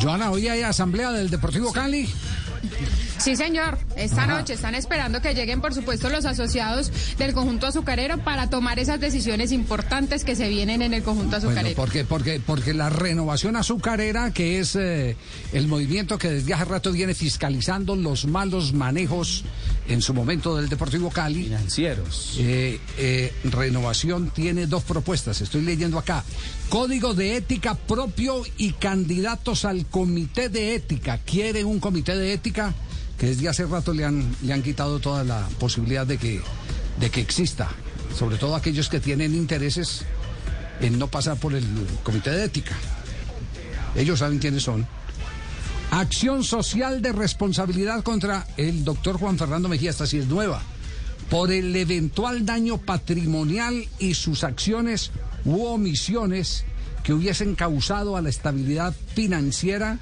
Joana, hoy hay asamblea del Deportivo Cali. Sí, señor. Esta noche están esperando que lleguen, por supuesto, los asociados del conjunto azucarero para tomar esas decisiones importantes que se vienen en el conjunto Bueno, azucarero. porque, porque, porque la renovación azucarera, que es eh, el movimiento que desde hace rato viene fiscalizando los malos manejos en su momento del Deportivo Cali. Financieros. Eh, eh, renovación tiene dos propuestas, estoy leyendo acá. Código de ética propio y candidatos al comité de ética. ¿Quiere un comité de ética? Que desde hace rato le han, le han quitado toda la posibilidad de que, de que exista. Sobre todo aquellos que tienen intereses en no pasar por el comité de ética. Ellos saben quiénes son. Acción social de responsabilidad contra el doctor Juan Fernando Mejía, esta sí es nueva, por el eventual daño patrimonial y sus acciones u omisiones que hubiesen causado a la estabilidad financiera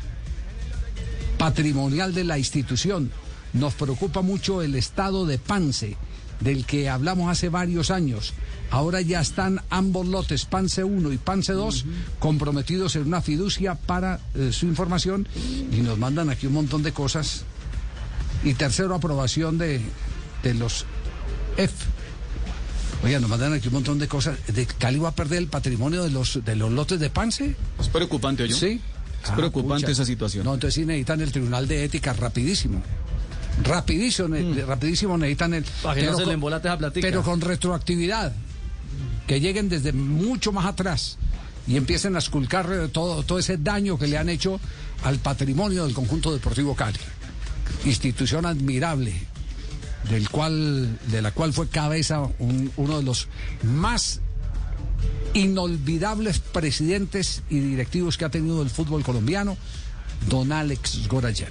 patrimonial de la institución. Nos preocupa mucho el estado de Pance, del que hablamos hace varios años. Ahora ya están ambos lotes, Pance 1 y Pance 2, comprometidos en una fiducia para eh, su información y nos mandan aquí un montón de cosas. Y tercero, aprobación de, de los F. Oiga, nos mandan aquí un montón de cosas. ¿De Cali va a perder el patrimonio de los, de los lotes de Pance? Es preocupante, ¿oye? Sí. Es Ah, preocupante pucha. esa situación. No, entonces sí necesitan el Tribunal de Ética rapidísimo. Rapidísimo, ne- rapidísimo necesitan el... Mm. Para que no se le con- embolate esa platica. Pero con retroactividad. Que lleguen desde mucho más atrás y empiecen a esculcar todo, todo ese daño que le han hecho al patrimonio del conjunto deportivo Cali. Institución admirable, del cual, de la cual fue cabeza un- uno de los más inolvidables presidentes y directivos que ha tenido el fútbol colombiano, don Alex Gorayan.